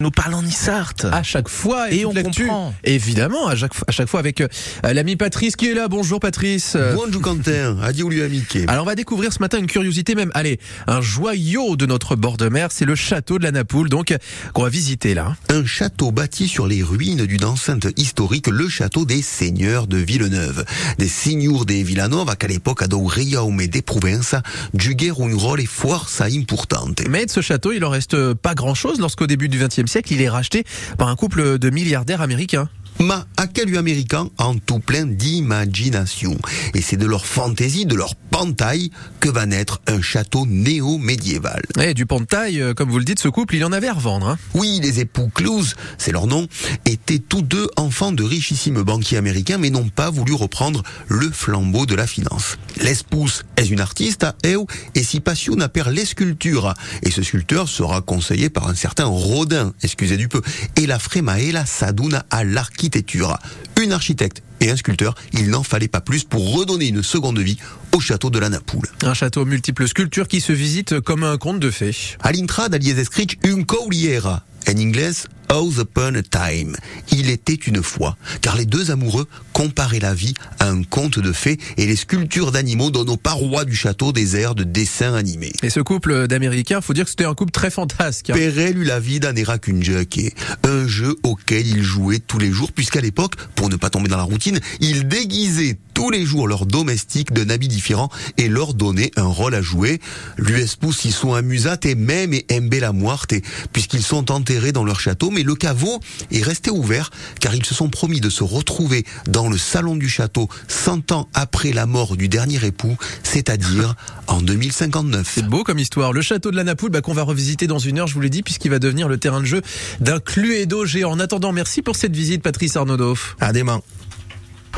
nous parle en Issart. À chaque fois, Et on comprend. Évidemment, à chaque, à chaque fois avec euh, l'ami Patrice qui est là. Bonjour Patrice. Bonjour Quentin, adieu lui amiqué. Alors on va découvrir ce matin une curiosité même, allez, un joyau de notre bord de mer, c'est le château de la Napoule, donc qu'on va visiter là. Un château bâti sur les ruines d'une enceinte historique, le château des seigneurs de Villeneuve. Des seigneurs de Villanova qu'à l'époque ad Reiaume des Provenza giuguero un rôle forza importante. Mais de ce château, il en reste pas grand-chose lorsqu'au début du XXe il est racheté par un couple de milliardaires américains. Ma à quel américain en tout plein d'imagination. Et c'est de leur fantaisie, de leur pantaille que va naître un château néo-médiéval. Et du pont de taille, euh, comme vous le dites, ce couple, il en avait à revendre. Hein. Oui, les époux Clouse, c'est leur nom, étaient tous deux enfants de richissimes banquiers américains, mais n'ont pas voulu reprendre le flambeau de la finance. L'espouse est une artiste, eu, et si passionna per les sculptures. Et ce sculpteur sera conseillé par un certain Rodin, excusez du peu. Et la Fremaela s'aduna à l'architecture. Une architecte et un sculpteur, il n'en fallait pas plus pour redonner une seconde vie au château de la Napoule. Un château aux multiples sculptures qui se visite comme un conte de fées. À l'intrad alies escrits un couliera, en anglais House Upon a Time. Il était une fois, car les deux amoureux comparaient la vie à un conte de fées et les sculptures d'animaux donnent aux parois du château des airs de dessins animés. Et ce couple d'Américains, faut dire que c'était un couple très fantasque. hein. Perel eut la vie d'un jockey, un jeu auquel ils jouaient tous les jours, puisqu'à l'époque, pour ne pas tomber dans la routine, ils déguisaient tous les jours leurs domestiques d'un habit différent et leur donnaient un rôle à jouer. L'USPou s'y sont amusat et même et embe la muerte, puisqu'ils sont enterrés dans leur château, mais le caveau est resté ouvert, car ils se sont promis de se retrouver dans le salon du château 100 ans après la mort du dernier époux, c'est-à-dire en 2059. C'est beau comme histoire. Le château de la Napoule, bah, qu'on va revisiter dans une heure, je vous l'ai dit, puisqu'il va devenir le terrain de jeu d'un Cluedo géant. En attendant, merci pour cette visite, Patrice Arnaudot. À demain.